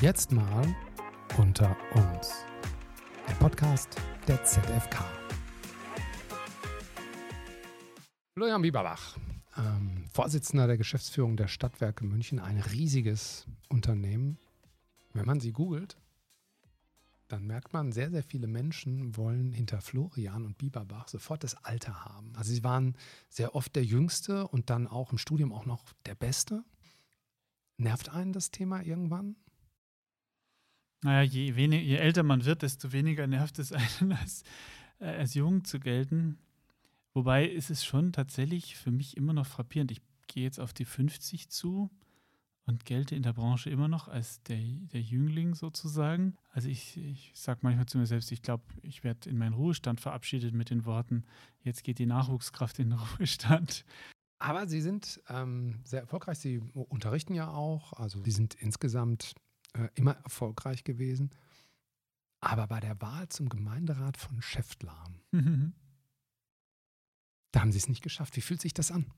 Jetzt mal unter uns. Der Podcast der ZFK. Florian Bieberbach, ähm, Vorsitzender der Geschäftsführung der Stadtwerke München, ein riesiges Unternehmen. Wenn man sie googelt, dann merkt man, sehr, sehr viele Menschen wollen hinter Florian und Bieberbach sofort das Alter haben. Also sie waren sehr oft der Jüngste und dann auch im Studium auch noch der Beste. Nervt einen das Thema irgendwann? Naja, je, wenig, je älter man wird, desto weniger nervt es einen, als, äh, als jung zu gelten. Wobei ist es schon tatsächlich für mich immer noch frappierend. Ich gehe jetzt auf die 50 zu und gelte in der Branche immer noch als der, der Jüngling sozusagen. Also ich, ich sage manchmal zu mir selbst, ich glaube, ich werde in meinen Ruhestand verabschiedet mit den Worten, jetzt geht die Nachwuchskraft in den Ruhestand. Aber Sie sind ähm, sehr erfolgreich. Sie unterrichten ja auch. Also Sie sind insgesamt äh, immer erfolgreich gewesen. Aber bei der Wahl zum Gemeinderat von Schäftlarn, da haben Sie es nicht geschafft. Wie fühlt sich das an?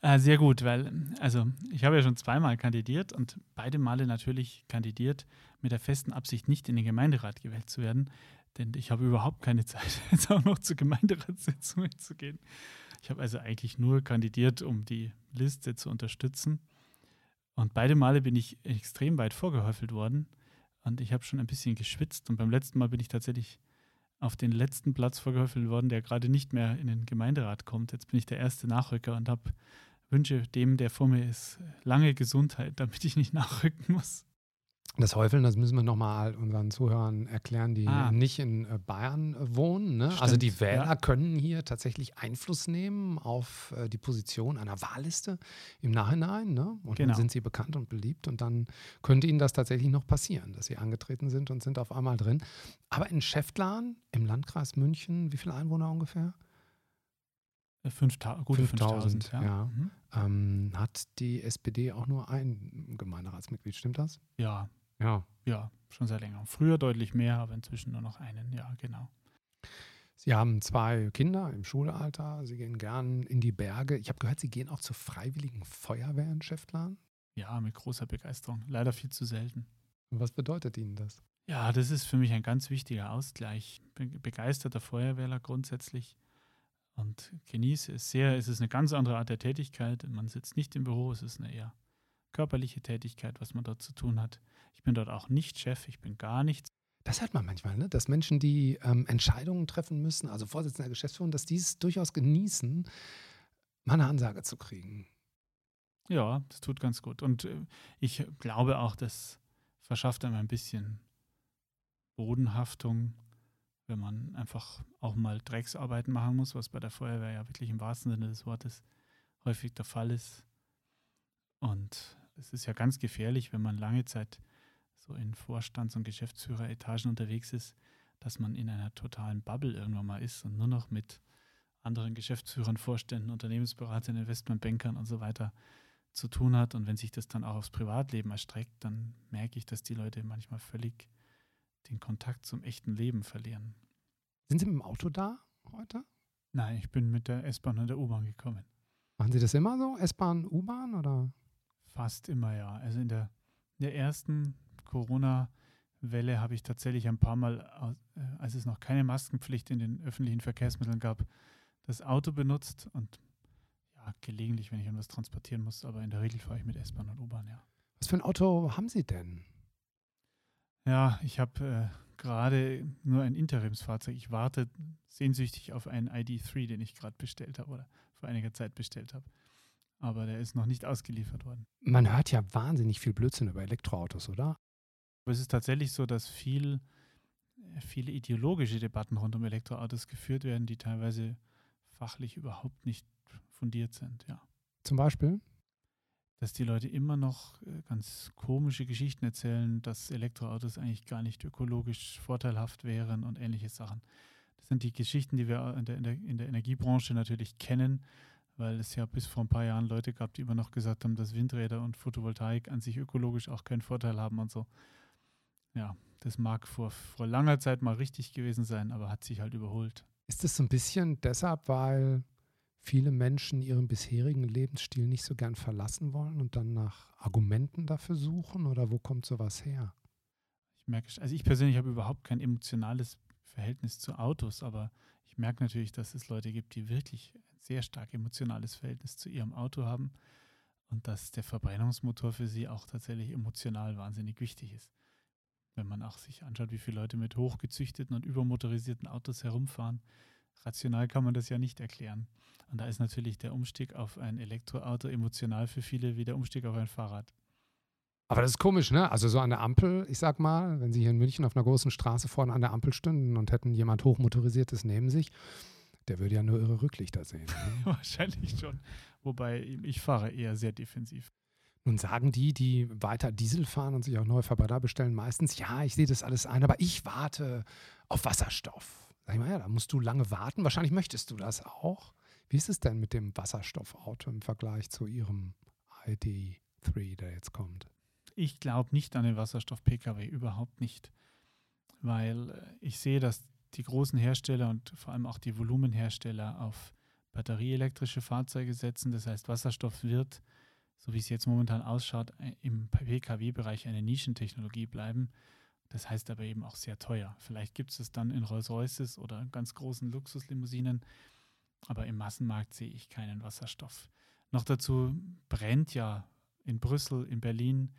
Äh, sehr gut, weil, also ich habe ja schon zweimal kandidiert und beide Male natürlich kandidiert mit der festen Absicht, nicht in den Gemeinderat gewählt zu werden, denn ich habe überhaupt keine Zeit, jetzt auch noch zur Gemeinderatssitzung zu gehen. Ich habe also eigentlich nur kandidiert, um die Liste zu unterstützen. Und beide Male bin ich extrem weit vorgehäufelt worden und ich habe schon ein bisschen geschwitzt. Und beim letzten Mal bin ich tatsächlich auf den letzten Platz vorgehäufelt worden, der gerade nicht mehr in den Gemeinderat kommt. Jetzt bin ich der erste Nachrücker und habe wünsche dem, der vor mir ist, lange Gesundheit, damit ich nicht nachrücken muss. Das Häufeln, das müssen wir nochmal unseren Zuhörern erklären, die ah. nicht in äh, Bayern äh, wohnen. Ne? Also die Wähler ja. können hier tatsächlich Einfluss nehmen auf äh, die Position einer Wahlliste im Nachhinein. Ne? Und genau. dann sind sie bekannt und beliebt und dann könnte ihnen das tatsächlich noch passieren, dass sie angetreten sind und sind auf einmal drin. Aber in Schäftlarn im Landkreis München, wie viele Einwohner ungefähr? 5000, gute 5000, ja. ja. Mhm. Ähm, hat die SPD auch nur ein Gemeinderatsmitglied, stimmt das? Ja, ja. Ja, schon sehr länger. Früher deutlich mehr, aber inzwischen nur noch einen, ja, genau. Sie haben zwei Kinder im Schulalter. Sie gehen gern in die Berge. Ich habe gehört, Sie gehen auch zur Freiwilligen Feuerwehr in Schäftlarn. Ja, mit großer Begeisterung. Leider viel zu selten. Was bedeutet Ihnen das? Ja, das ist für mich ein ganz wichtiger Ausgleich. Ich bin begeisterter Feuerwehrler grundsätzlich und genieße es sehr. Es ist eine ganz andere Art der Tätigkeit. Man sitzt nicht im Büro, es ist eine eher körperliche Tätigkeit, was man dort zu tun hat. Ich bin dort auch nicht Chef, ich bin gar nichts. Das hört man manchmal, ne? dass Menschen, die ähm, Entscheidungen treffen müssen, also Vorsitzender der Geschäftsführung, dass die es durchaus genießen, mal eine Ansage zu kriegen. Ja, das tut ganz gut. Und äh, ich glaube auch, das verschafft einem ein bisschen Bodenhaftung, wenn man einfach auch mal Drecksarbeiten machen muss, was bei der Feuerwehr ja wirklich im wahrsten Sinne des Wortes häufig der Fall ist. Und es ist ja ganz gefährlich, wenn man lange Zeit so in Vorstands- und Geschäftsführeretagen unterwegs ist, dass man in einer totalen Bubble irgendwann mal ist und nur noch mit anderen Geschäftsführern, Vorständen, Unternehmensberatern, Investmentbankern und so weiter zu tun hat. Und wenn sich das dann auch aufs Privatleben erstreckt, dann merke ich, dass die Leute manchmal völlig den Kontakt zum echten Leben verlieren. Sind Sie mit dem Auto da heute? Nein, ich bin mit der S-Bahn und der U-Bahn gekommen. Machen Sie das immer so? S-Bahn, U-Bahn oder? Fast immer, ja. Also in der, in der ersten Corona-Welle habe ich tatsächlich ein paar Mal, äh, als es noch keine Maskenpflicht in den öffentlichen Verkehrsmitteln gab, das Auto benutzt und ja, gelegentlich, wenn ich irgendwas transportieren muss, aber in der Regel fahre ich mit S-Bahn und U-Bahn, ja. Was für ein Auto haben Sie denn? Ja, ich habe äh, gerade nur ein Interimsfahrzeug. Ich warte sehnsüchtig auf einen ID3, den ich gerade bestellt habe oder vor einiger Zeit bestellt habe aber der ist noch nicht ausgeliefert worden. Man hört ja wahnsinnig viel Blödsinn über Elektroautos, oder? Aber es ist tatsächlich so, dass viel, äh, viele ideologische Debatten rund um Elektroautos geführt werden, die teilweise fachlich überhaupt nicht fundiert sind, ja. Zum Beispiel? Dass die Leute immer noch äh, ganz komische Geschichten erzählen, dass Elektroautos eigentlich gar nicht ökologisch vorteilhaft wären und ähnliche Sachen. Das sind die Geschichten, die wir in der, in der, in der Energiebranche natürlich kennen, weil es ja bis vor ein paar Jahren Leute gab, die immer noch gesagt haben, dass Windräder und Photovoltaik an sich ökologisch auch keinen Vorteil haben und so. Ja, das mag vor, vor langer Zeit mal richtig gewesen sein, aber hat sich halt überholt. Ist das so ein bisschen deshalb, weil viele Menschen ihren bisherigen Lebensstil nicht so gern verlassen wollen und dann nach Argumenten dafür suchen oder wo kommt sowas her? Ich merke, also ich persönlich habe überhaupt kein emotionales Verhältnis zu Autos, aber ich merke natürlich, dass es Leute gibt, die wirklich ein sehr stark emotionales Verhältnis zu ihrem Auto haben und dass der Verbrennungsmotor für sie auch tatsächlich emotional wahnsinnig wichtig ist. Wenn man auch sich anschaut, wie viele Leute mit hochgezüchteten und übermotorisierten Autos herumfahren, rational kann man das ja nicht erklären. Und da ist natürlich der Umstieg auf ein Elektroauto emotional für viele wie der Umstieg auf ein Fahrrad. Aber das ist komisch, ne? Also so an der Ampel, ich sag mal, wenn Sie hier in München auf einer großen Straße vorne an der Ampel stünden und hätten jemand hochmotorisiertes neben sich, der würde ja nur ihre Rücklichter sehen. Ne? Wahrscheinlich schon. Wobei ich fahre eher sehr defensiv. Nun sagen die, die weiter Diesel fahren und sich auch neue Verbrenner bestellen, meistens, ja, ich sehe das alles ein, aber ich warte auf Wasserstoff. Sag ich mal, ja, da musst du lange warten. Wahrscheinlich möchtest du das auch. Wie ist es denn mit dem Wasserstoffauto im Vergleich zu Ihrem ID3, der jetzt kommt? Ich glaube nicht an den Wasserstoff-Pkw, überhaupt nicht. Weil äh, ich sehe, dass die großen Hersteller und vor allem auch die Volumenhersteller auf batterieelektrische Fahrzeuge setzen. Das heißt, Wasserstoff wird, so wie es jetzt momentan ausschaut, äh, im Pkw-Bereich eine Nischentechnologie bleiben. Das heißt aber eben auch sehr teuer. Vielleicht gibt es es dann in Rolls-Royces oder ganz großen Luxuslimousinen, aber im Massenmarkt sehe ich keinen Wasserstoff. Noch dazu brennt ja in Brüssel, in Berlin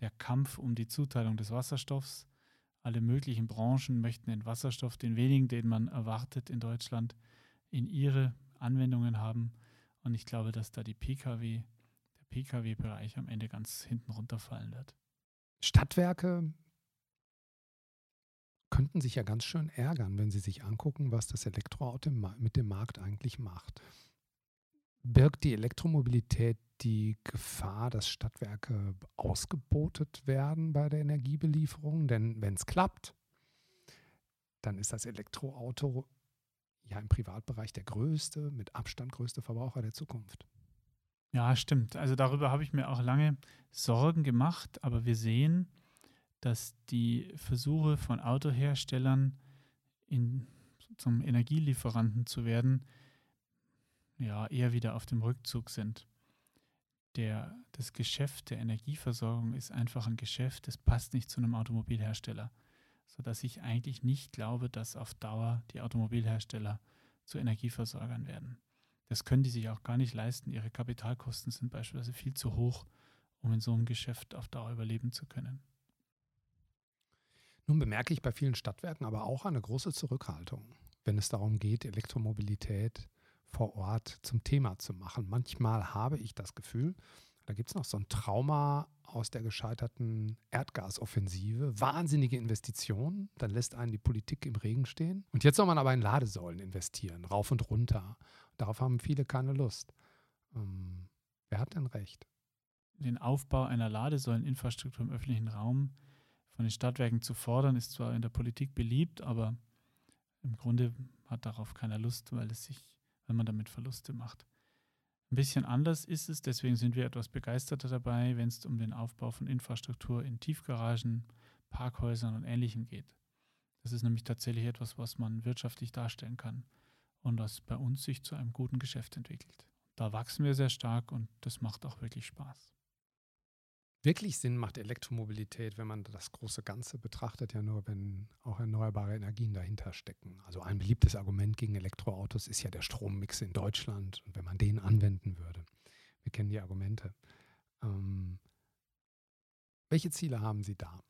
der Kampf um die Zuteilung des Wasserstoffs. Alle möglichen Branchen möchten den Wasserstoff, den wenigen, den man erwartet in Deutschland, in ihre Anwendungen haben. Und ich glaube, dass da die Pkw, Pkw-Bereich am Ende ganz hinten runterfallen wird. Stadtwerke könnten sich ja ganz schön ärgern, wenn sie sich angucken, was das Elektroauto mit dem Markt eigentlich macht. Birgt die Elektromobilität die Gefahr, dass Stadtwerke ausgebotet werden bei der Energiebelieferung? Denn wenn es klappt, dann ist das Elektroauto ja im Privatbereich der größte, mit Abstand größte Verbraucher der Zukunft. Ja, stimmt. Also darüber habe ich mir auch lange Sorgen gemacht, aber wir sehen, dass die Versuche von Autoherstellern in, zum Energielieferanten zu werden, ja, eher wieder auf dem Rückzug sind der, das Geschäft der Energieversorgung ist einfach ein Geschäft, das passt nicht zu einem Automobilhersteller, sodass ich eigentlich nicht glaube, dass auf Dauer die Automobilhersteller zu Energieversorgern werden. Das können die sich auch gar nicht leisten. Ihre Kapitalkosten sind beispielsweise viel zu hoch, um in so einem Geschäft auf Dauer überleben zu können. Nun bemerke ich bei vielen Stadtwerken aber auch eine große Zurückhaltung, wenn es darum geht, Elektromobilität vor Ort zum Thema zu machen. Manchmal habe ich das Gefühl, da gibt es noch so ein Trauma aus der gescheiterten Erdgasoffensive, wahnsinnige Investitionen, dann lässt einen die Politik im Regen stehen. Und jetzt soll man aber in Ladesäulen investieren, rauf und runter. Darauf haben viele keine Lust. Ähm, wer hat denn recht? Den Aufbau einer Ladesäuleninfrastruktur im öffentlichen Raum von den Stadtwerken zu fordern, ist zwar in der Politik beliebt, aber im Grunde hat darauf keiner Lust, weil es sich wenn man damit Verluste macht. Ein bisschen anders ist es, deswegen sind wir etwas begeisterter dabei, wenn es um den Aufbau von Infrastruktur in Tiefgaragen, Parkhäusern und Ähnlichem geht. Das ist nämlich tatsächlich etwas, was man wirtschaftlich darstellen kann und das bei uns sich zu einem guten Geschäft entwickelt. Da wachsen wir sehr stark und das macht auch wirklich Spaß wirklich Sinn macht Elektromobilität, wenn man das große Ganze betrachtet, ja nur, wenn auch erneuerbare Energien dahinter stecken. Also ein beliebtes Argument gegen Elektroautos ist ja der Strommix in Deutschland und wenn man den anwenden würde. Wir kennen die Argumente. Ähm, welche Ziele haben Sie da?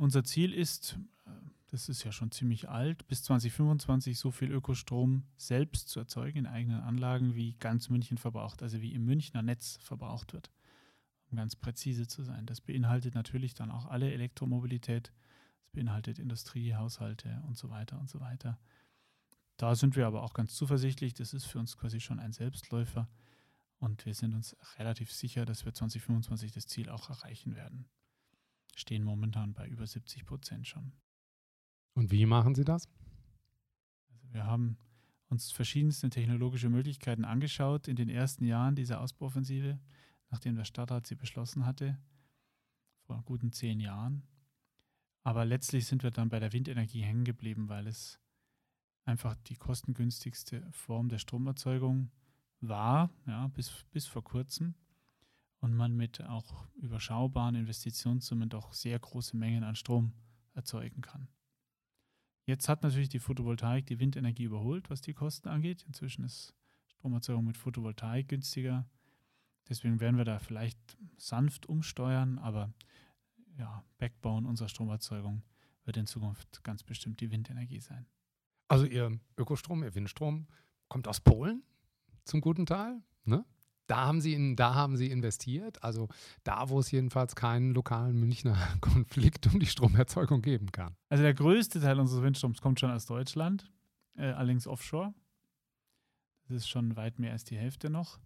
Unser Ziel ist, äh, das ist ja schon ziemlich alt, bis 2025 so viel Ökostrom selbst zu erzeugen in eigenen Anlagen, wie ganz München verbraucht, also wie im Münchner Netz verbraucht wird um ganz präzise zu sein. Das beinhaltet natürlich dann auch alle Elektromobilität. Das beinhaltet Industrie, Haushalte und so weiter und so weiter. Da sind wir aber auch ganz zuversichtlich. Das ist für uns quasi schon ein Selbstläufer. Und wir sind uns relativ sicher, dass wir 2025 das Ziel auch erreichen werden. Stehen momentan bei über 70 Prozent schon. Und wie machen Sie das? Also wir haben uns verschiedenste technologische Möglichkeiten angeschaut in den ersten Jahren dieser Ausbauoffensive nachdem der Stadtrat sie beschlossen hatte, vor guten zehn Jahren. Aber letztlich sind wir dann bei der Windenergie hängen geblieben, weil es einfach die kostengünstigste Form der Stromerzeugung war, ja, bis, bis vor kurzem. Und man mit auch überschaubaren Investitionssummen doch sehr große Mengen an Strom erzeugen kann. Jetzt hat natürlich die Photovoltaik die Windenergie überholt, was die Kosten angeht. Inzwischen ist Stromerzeugung mit Photovoltaik günstiger. Deswegen werden wir da vielleicht sanft umsteuern, aber ja, Backbone unserer Stromerzeugung wird in Zukunft ganz bestimmt die Windenergie sein. Also Ihr Ökostrom, Ihr Windstrom kommt aus Polen zum guten Teil. Ne? Da haben, Sie in, da haben Sie investiert, also da, wo es jedenfalls keinen lokalen Münchner Konflikt um die Stromerzeugung geben kann. Also der größte Teil unseres Windstroms kommt schon aus Deutschland, äh, allerdings offshore. Das ist schon weit mehr als die Hälfte noch.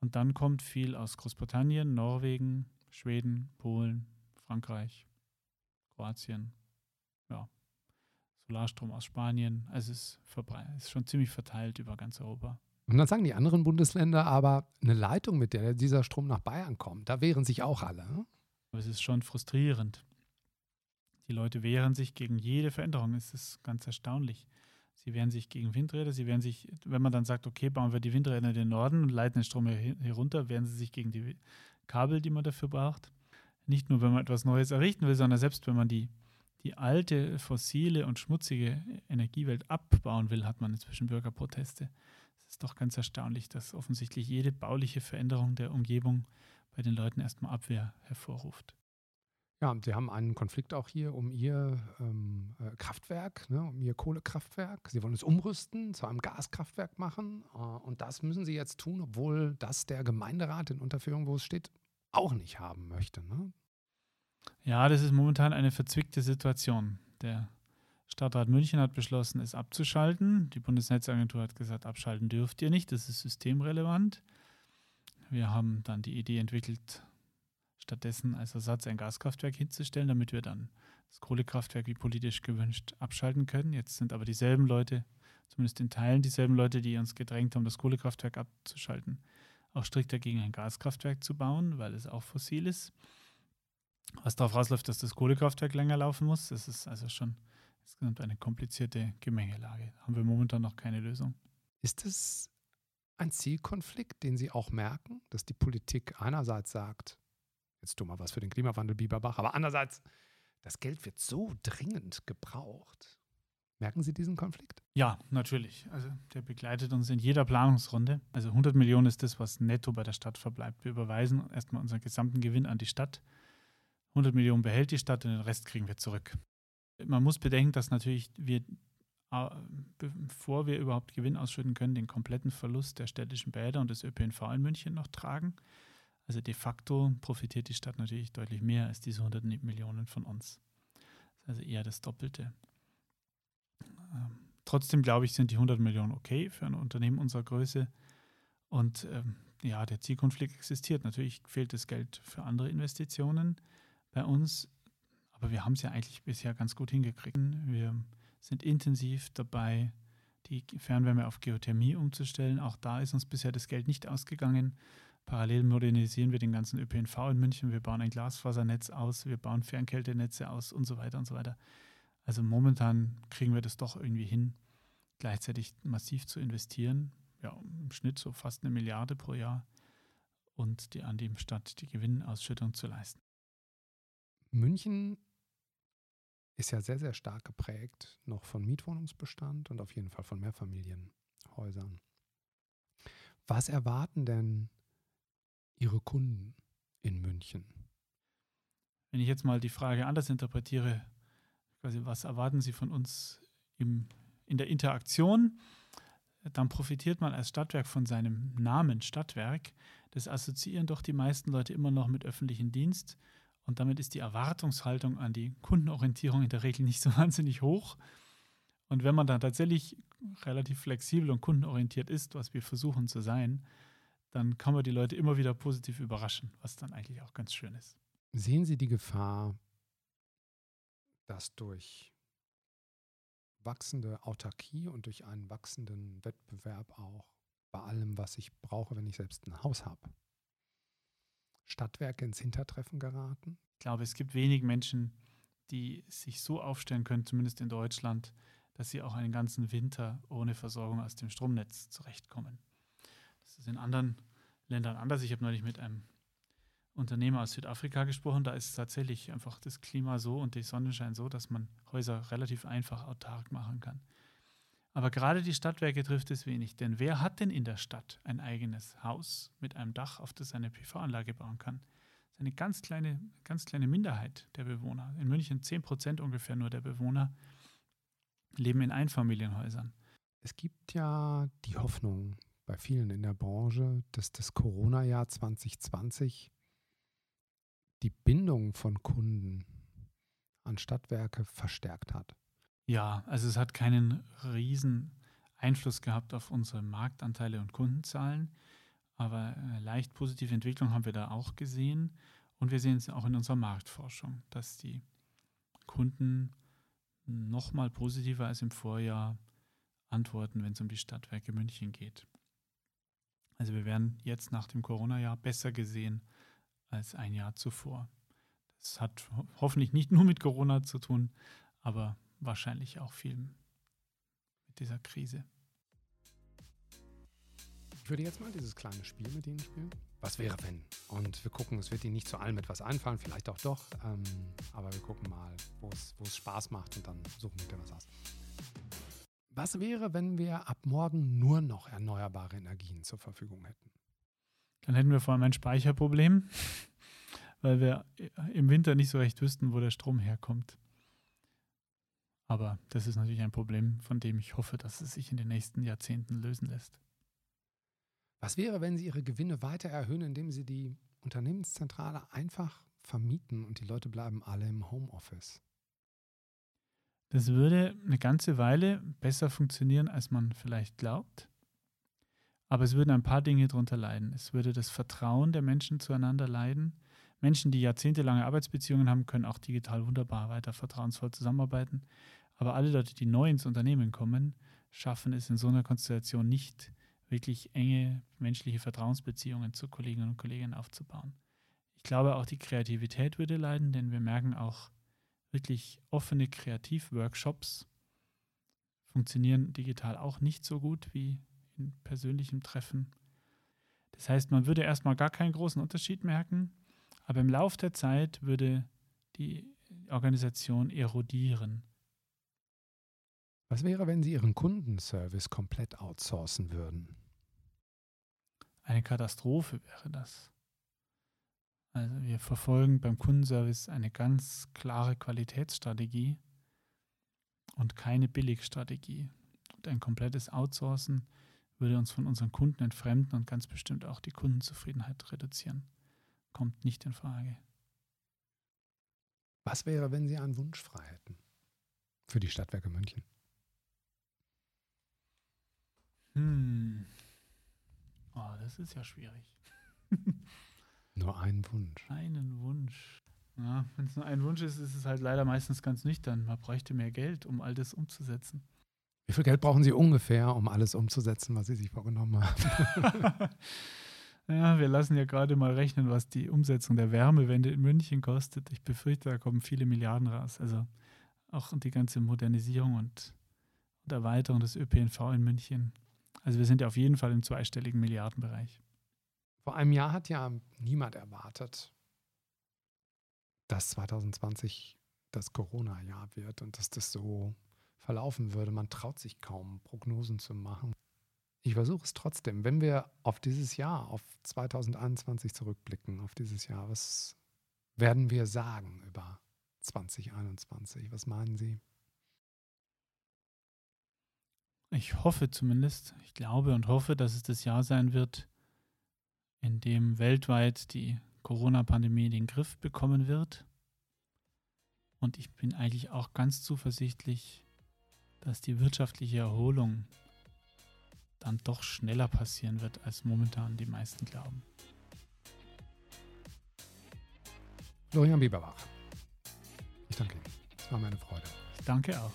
Und dann kommt viel aus Großbritannien, Norwegen, Schweden, Polen, Frankreich, Kroatien, ja, Solarstrom aus Spanien. Also es ist, ist schon ziemlich verteilt über ganz Europa. Und dann sagen die anderen Bundesländer aber, eine Leitung, mit der dieser Strom nach Bayern kommt, da wehren sich auch alle. Ne? Aber es ist schon frustrierend. Die Leute wehren sich gegen jede Veränderung. Es ist ganz erstaunlich. Sie wehren sich gegen Windräder. Sie wehren sich, wenn man dann sagt, okay, bauen wir die Windräder in den Norden und leiten den Strom hier, runter, wehren sie sich gegen die Kabel, die man dafür braucht. Nicht nur, wenn man etwas Neues errichten will, sondern selbst wenn man die die alte, fossile und schmutzige Energiewelt abbauen will, hat man inzwischen Bürgerproteste. Es ist doch ganz erstaunlich, dass offensichtlich jede bauliche Veränderung der Umgebung bei den Leuten erstmal Abwehr hervorruft. Ja, und Sie haben einen Konflikt auch hier um Ihr ähm, äh, Kraftwerk, ne, um Ihr Kohlekraftwerk. Sie wollen es umrüsten, zu einem Gaskraftwerk machen. Äh, und das müssen Sie jetzt tun, obwohl das der Gemeinderat in Unterführung, wo es steht, auch nicht haben möchte. Ne? Ja, das ist momentan eine verzwickte Situation. Der Stadtrat München hat beschlossen, es abzuschalten. Die Bundesnetzagentur hat gesagt, abschalten dürft ihr nicht, das ist systemrelevant. Wir haben dann die Idee entwickelt, stattdessen als Ersatz ein Gaskraftwerk hinzustellen, damit wir dann das Kohlekraftwerk wie politisch gewünscht abschalten können. Jetzt sind aber dieselben Leute, zumindest in Teilen dieselben Leute, die uns gedrängt haben, das Kohlekraftwerk abzuschalten, auch strikt dagegen ein Gaskraftwerk zu bauen, weil es auch fossil ist was darauf rausläuft, dass das Kohlekraftwerk länger laufen muss. Das ist also schon insgesamt eine komplizierte Gemengelage. Haben wir momentan noch keine Lösung. Ist es ein Zielkonflikt, den Sie auch merken, dass die Politik einerseits sagt, jetzt tun wir was für den Klimawandel, Bieberbach, aber andererseits, das Geld wird so dringend gebraucht. Merken Sie diesen Konflikt? Ja, natürlich. Also der begleitet uns in jeder Planungsrunde. Also 100 Millionen ist das, was netto bei der Stadt verbleibt. Wir überweisen erstmal unseren gesamten Gewinn an die Stadt. 100 Millionen behält die Stadt und den Rest kriegen wir zurück. Man muss bedenken, dass natürlich wir, bevor wir überhaupt Gewinn ausschütten können, den kompletten Verlust der städtischen Bäder und des ÖPNV in München noch tragen. Also de facto profitiert die Stadt natürlich deutlich mehr als diese 100 Millionen von uns. Also eher das Doppelte. Ähm, trotzdem glaube ich, sind die 100 Millionen okay für ein Unternehmen unserer Größe. Und ähm, ja, der Zielkonflikt existiert. Natürlich fehlt das Geld für andere Investitionen bei uns. Aber wir haben es ja eigentlich bisher ganz gut hingekriegt. Wir sind intensiv dabei, die Fernwärme auf Geothermie umzustellen. Auch da ist uns bisher das Geld nicht ausgegangen. Parallel modernisieren wir den ganzen ÖPNV in München. Wir bauen ein Glasfasernetz aus, wir bauen Fernkältenetze aus und so weiter und so weiter. Also momentan kriegen wir das doch irgendwie hin, gleichzeitig massiv zu investieren. Ja, im Schnitt so fast eine Milliarde pro Jahr und die an dem Stadt die Gewinnausschüttung zu leisten. München ist ja sehr, sehr stark geprägt noch von Mietwohnungsbestand und auf jeden Fall von Mehrfamilienhäusern. Was erwarten denn Ihre Kunden in München? Wenn ich jetzt mal die Frage anders interpretiere, quasi was erwarten Sie von uns im, in der Interaktion, dann profitiert man als Stadtwerk von seinem Namen Stadtwerk. Das assoziieren doch die meisten Leute immer noch mit öffentlichem Dienst. Und damit ist die Erwartungshaltung an die Kundenorientierung in der Regel nicht so wahnsinnig hoch. Und wenn man dann tatsächlich relativ flexibel und kundenorientiert ist, was wir versuchen zu sein, dann kann man die Leute immer wieder positiv überraschen, was dann eigentlich auch ganz schön ist. Sehen Sie die Gefahr, dass durch wachsende Autarkie und durch einen wachsenden Wettbewerb auch bei allem, was ich brauche, wenn ich selbst ein Haus habe, Stadtwerke ins Hintertreffen geraten? Ich glaube, es gibt wenig Menschen, die sich so aufstellen können, zumindest in Deutschland, dass sie auch einen ganzen Winter ohne Versorgung aus dem Stromnetz zurechtkommen. Das ist in anderen Ländern anders. Ich habe neulich mit einem Unternehmer aus Südafrika gesprochen. Da ist tatsächlich einfach das Klima so und die Sonnenschein so, dass man Häuser relativ einfach autark machen kann. Aber gerade die Stadtwerke trifft es wenig, denn wer hat denn in der Stadt ein eigenes Haus mit einem Dach, auf das eine PV-Anlage bauen kann? Das ist eine ganz kleine, ganz kleine Minderheit der Bewohner. In München 10 Prozent ungefähr nur der Bewohner leben in Einfamilienhäusern. Es gibt ja die Hoffnung bei vielen in der Branche, dass das Corona-Jahr 2020 die Bindung von Kunden an Stadtwerke verstärkt hat. Ja, also es hat keinen riesen Einfluss gehabt auf unsere Marktanteile und Kundenzahlen, aber äh, leicht positive Entwicklung haben wir da auch gesehen und wir sehen es auch in unserer Marktforschung, dass die Kunden noch mal positiver als im Vorjahr antworten, wenn es um die Stadtwerke München geht. Also wir werden jetzt nach dem Corona-Jahr besser gesehen als ein Jahr zuvor. Das hat hoffentlich nicht nur mit Corona zu tun, aber wahrscheinlich auch viel mit dieser Krise. Ich würde jetzt mal dieses kleine Spiel mit Ihnen spielen. Was wäre, wenn? Und wir gucken, es wird Ihnen nicht zu allem etwas einfallen, vielleicht auch doch. Ähm, aber wir gucken mal, wo es Spaß macht und dann suchen wir was aus. Was wäre, wenn wir ab morgen nur noch erneuerbare Energien zur Verfügung hätten? Dann hätten wir vor allem ein Speicherproblem, weil wir im Winter nicht so recht wüssten, wo der Strom herkommt. Aber das ist natürlich ein Problem, von dem ich hoffe, dass es sich in den nächsten Jahrzehnten lösen lässt. Was wäre, wenn Sie Ihre Gewinne weiter erhöhen, indem Sie die Unternehmenszentrale einfach vermieten und die Leute bleiben alle im Homeoffice? Das würde eine ganze Weile besser funktionieren, als man vielleicht glaubt. Aber es würden ein paar Dinge darunter leiden. Es würde das Vertrauen der Menschen zueinander leiden. Menschen, die jahrzehntelange Arbeitsbeziehungen haben, können auch digital wunderbar weiter vertrauensvoll zusammenarbeiten. Aber alle Leute, die neu ins Unternehmen kommen, schaffen es in so einer Konstellation nicht, wirklich enge menschliche Vertrauensbeziehungen zu Kolleginnen und Kollegen aufzubauen. Ich glaube, auch die Kreativität würde leiden, denn wir merken auch, wirklich offene Kreativworkshops funktionieren digital auch nicht so gut wie in persönlichem Treffen. Das heißt, man würde erstmal gar keinen großen Unterschied merken, aber im Laufe der Zeit würde die Organisation erodieren. Was wäre, wenn Sie Ihren Kundenservice komplett outsourcen würden? Eine Katastrophe wäre das. Also wir verfolgen beim Kundenservice eine ganz klare Qualitätsstrategie und keine Billigstrategie. Und ein komplettes Outsourcen würde uns von unseren Kunden entfremden und ganz bestimmt auch die Kundenzufriedenheit reduzieren. Kommt nicht in Frage. Was wäre, wenn Sie einen Wunsch frei hätten für die Stadtwerke München? Hm. Oh, das ist ja schwierig. nur einen Wunsch. Einen Wunsch. Ja, wenn es nur ein Wunsch ist, ist es halt leider meistens ganz nüchtern. Man bräuchte mehr Geld, um all das umzusetzen. Wie viel Geld brauchen Sie ungefähr, um alles umzusetzen, was Sie sich vorgenommen haben? ja, wir lassen ja gerade mal rechnen, was die Umsetzung der Wärmewende in München kostet. Ich befürchte, da kommen viele Milliarden raus. Also auch die ganze Modernisierung und, und Erweiterung des ÖPNV in München. Also wir sind ja auf jeden Fall im zweistelligen Milliardenbereich. Vor einem Jahr hat ja niemand erwartet, dass 2020 das Corona-Jahr wird und dass das so verlaufen würde. Man traut sich kaum, Prognosen zu machen. Ich versuche es trotzdem. Wenn wir auf dieses Jahr, auf 2021 zurückblicken, auf dieses Jahr, was werden wir sagen über 2021? Was meinen Sie? Ich hoffe zumindest, ich glaube und hoffe, dass es das Jahr sein wird, in dem weltweit die Corona-Pandemie den Griff bekommen wird. Und ich bin eigentlich auch ganz zuversichtlich, dass die wirtschaftliche Erholung dann doch schneller passieren wird, als momentan die meisten glauben. Florian Bieberbach. Ich danke Ihnen. Es war meine Freude. Ich danke auch.